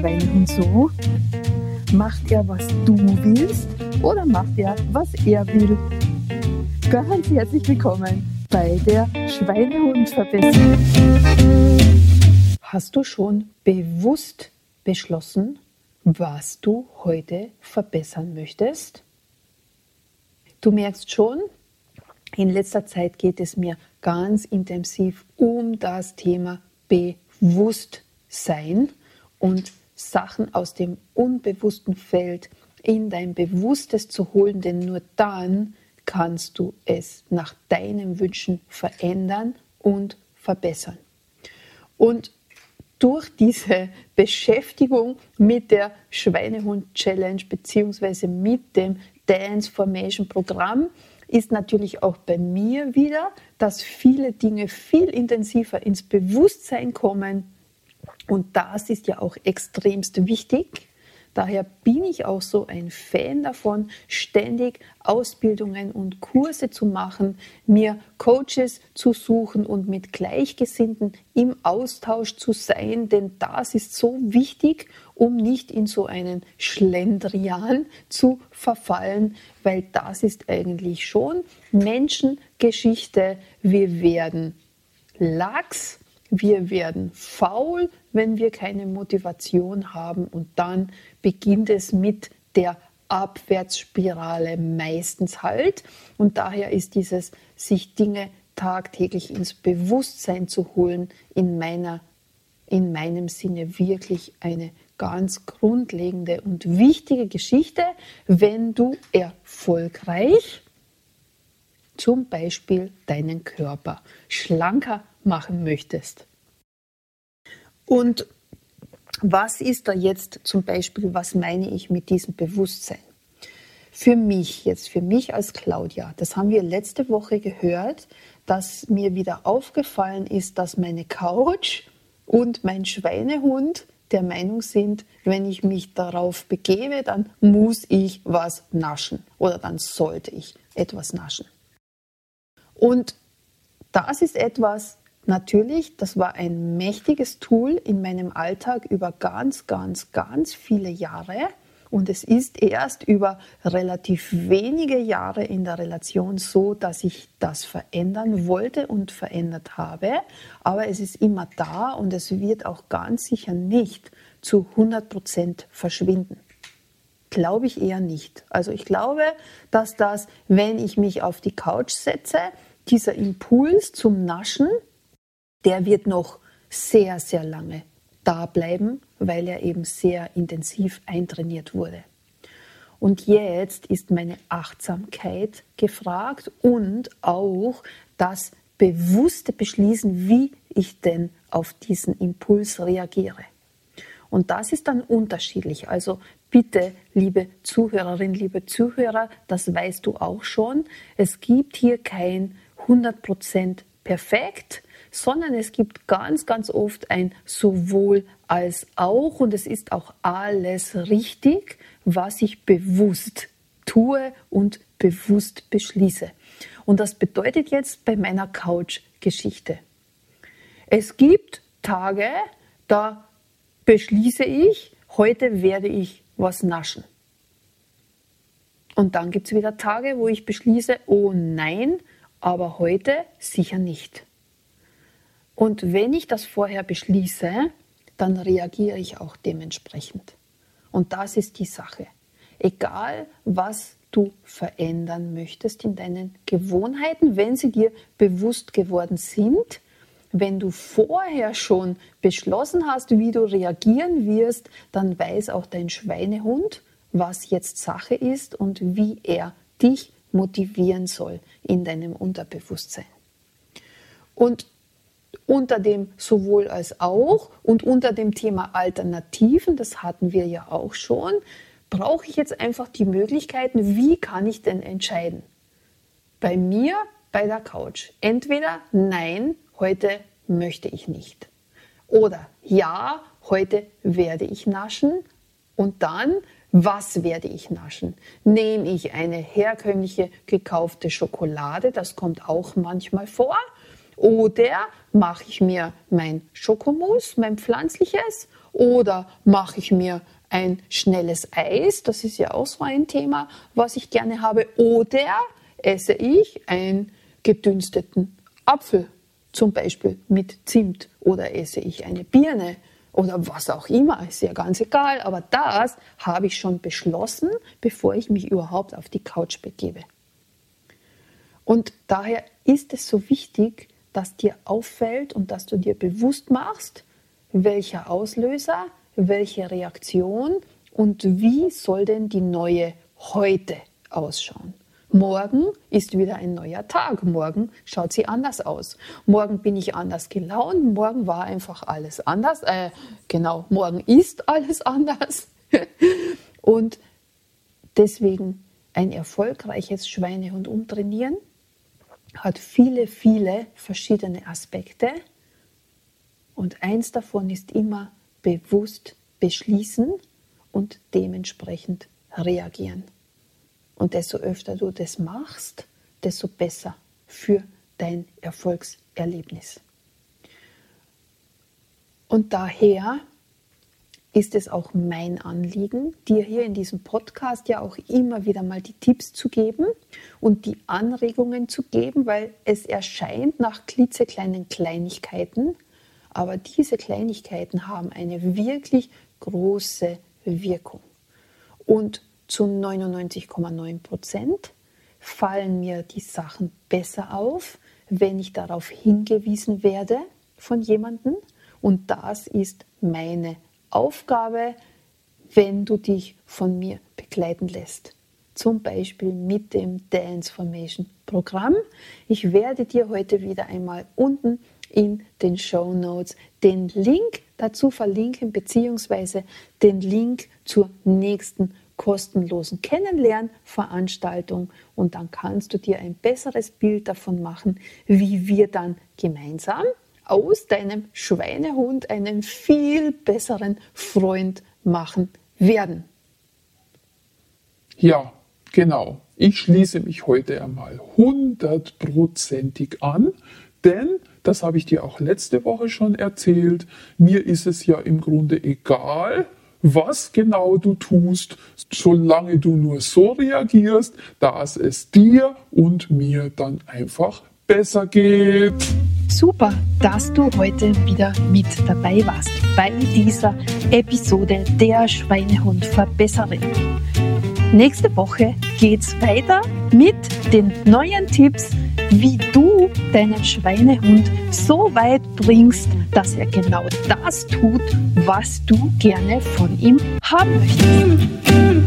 Schweinehund so? Macht er, was du willst oder macht er, was er will? Ganz herzlich willkommen bei der Schweinehund-Verbesserung. Hast du schon bewusst beschlossen, was du heute verbessern möchtest? Du merkst schon, in letzter Zeit geht es mir ganz intensiv um das Thema Bewusstsein und Sachen aus dem unbewussten Feld in dein Bewusstes zu holen, denn nur dann kannst du es nach deinen Wünschen verändern und verbessern. Und durch diese Beschäftigung mit der Schweinehund Challenge beziehungsweise mit dem Dance Formation Programm ist natürlich auch bei mir wieder, dass viele Dinge viel intensiver ins Bewusstsein kommen. Und das ist ja auch extremst wichtig, Daher bin ich auch so ein Fan davon, ständig Ausbildungen und Kurse zu machen, mir Coaches zu suchen und mit Gleichgesinnten im Austausch zu sein, denn das ist so wichtig, um nicht in so einen Schlendrian zu verfallen, weil das ist eigentlich schon Menschengeschichte. Wir werden lax, wir werden faul, wenn wir keine Motivation haben und dann beginnt es mit der Abwärtsspirale meistens halt. Und daher ist dieses sich Dinge tagtäglich ins Bewusstsein zu holen in meiner in meinem Sinne wirklich eine ganz grundlegende und wichtige Geschichte, wenn du erfolgreich zum Beispiel deinen Körper schlanker machen möchtest. Und was ist da jetzt zum Beispiel, was meine ich mit diesem Bewusstsein? Für mich jetzt, für mich als Claudia, das haben wir letzte Woche gehört, dass mir wieder aufgefallen ist, dass meine Couch und mein Schweinehund der Meinung sind, wenn ich mich darauf begebe, dann muss ich was naschen oder dann sollte ich etwas naschen. Und das ist etwas, natürlich, das war ein mächtiges Tool in meinem Alltag über ganz, ganz, ganz viele Jahre. Und es ist erst über relativ wenige Jahre in der Relation so, dass ich das verändern wollte und verändert habe. Aber es ist immer da und es wird auch ganz sicher nicht zu 100 Prozent verschwinden. Glaube ich eher nicht. Also ich glaube, dass das, wenn ich mich auf die Couch setze, dieser Impuls zum Naschen, der wird noch sehr, sehr lange da bleiben, weil er eben sehr intensiv eintrainiert wurde. Und jetzt ist meine Achtsamkeit gefragt und auch das bewusste Beschließen, wie ich denn auf diesen Impuls reagiere. Und das ist dann unterschiedlich. Also bitte, liebe Zuhörerin, liebe Zuhörer, das weißt du auch schon. Es gibt hier kein 100% perfekt, sondern es gibt ganz, ganz oft ein sowohl als auch und es ist auch alles richtig, was ich bewusst tue und bewusst beschließe. Und das bedeutet jetzt bei meiner Couch-Geschichte. Es gibt Tage, da beschließe ich, heute werde ich was naschen. Und dann gibt es wieder Tage, wo ich beschließe, oh nein, aber heute sicher nicht. Und wenn ich das vorher beschließe, dann reagiere ich auch dementsprechend. Und das ist die Sache. Egal, was du verändern möchtest in deinen Gewohnheiten, wenn sie dir bewusst geworden sind, wenn du vorher schon beschlossen hast, wie du reagieren wirst, dann weiß auch dein Schweinehund, was jetzt Sache ist und wie er dich motivieren soll in deinem Unterbewusstsein. Und unter dem sowohl als auch und unter dem Thema Alternativen, das hatten wir ja auch schon, brauche ich jetzt einfach die Möglichkeiten, wie kann ich denn entscheiden? Bei mir bei der Couch. Entweder nein, heute möchte ich nicht. Oder ja, heute werde ich naschen. Und dann, was werde ich naschen? Nehme ich eine herkömmliche gekaufte Schokolade, das kommt auch manchmal vor, Oder mache ich mir mein Schokomus, mein pflanzliches, oder mache ich mir ein schnelles Eis, das ist ja auch so ein Thema, was ich gerne habe, oder esse ich einen gedünsteten Apfel, zum Beispiel mit Zimt, oder esse ich eine Birne oder was auch immer, ist ja ganz egal, aber das habe ich schon beschlossen, bevor ich mich überhaupt auf die Couch begebe. Und daher ist es so wichtig, dass dir auffällt und dass du dir bewusst machst, welcher Auslöser, welche Reaktion und wie soll denn die neue heute ausschauen. Morgen ist wieder ein neuer Tag. Morgen schaut sie anders aus. Morgen bin ich anders gelaunt. Morgen war einfach alles anders. Äh, genau, morgen ist alles anders. Und deswegen ein erfolgreiches Schweinehund umtrainieren hat viele, viele verschiedene Aspekte. Und eins davon ist immer bewusst beschließen und dementsprechend reagieren. Und desto öfter du das machst, desto besser für dein Erfolgserlebnis. Und daher ist es auch mein Anliegen, dir hier in diesem Podcast ja auch immer wieder mal die Tipps zu geben und die Anregungen zu geben, weil es erscheint nach klitzekleinen Kleinigkeiten, aber diese Kleinigkeiten haben eine wirklich große Wirkung. Und zu 99,9 Prozent fallen mir die Sachen besser auf, wenn ich darauf hingewiesen werde von jemandem. Und das ist meine Aufgabe, wenn du dich von mir begleiten lässt. Zum Beispiel mit dem Dance Formation Programm. Ich werde dir heute wieder einmal unten in den Show Notes den Link dazu verlinken, beziehungsweise den Link zur nächsten kostenlosen Kennenlernveranstaltung und dann kannst du dir ein besseres Bild davon machen, wie wir dann gemeinsam aus deinem Schweinehund einen viel besseren Freund machen werden. Ja, genau. Ich schließe mich heute einmal hundertprozentig an, denn, das habe ich dir auch letzte Woche schon erzählt, mir ist es ja im Grunde egal, was genau du tust, solange du nur so reagierst, dass es dir und mir dann einfach besser geht. Super, dass du heute wieder mit dabei warst bei dieser Episode der Schweinehund Verbesserin. Nächste Woche geht's weiter mit den neuen Tipps, wie du deinen Schweinehund so weit bringst, dass er genau das tut, was du gerne von ihm haben möchtest.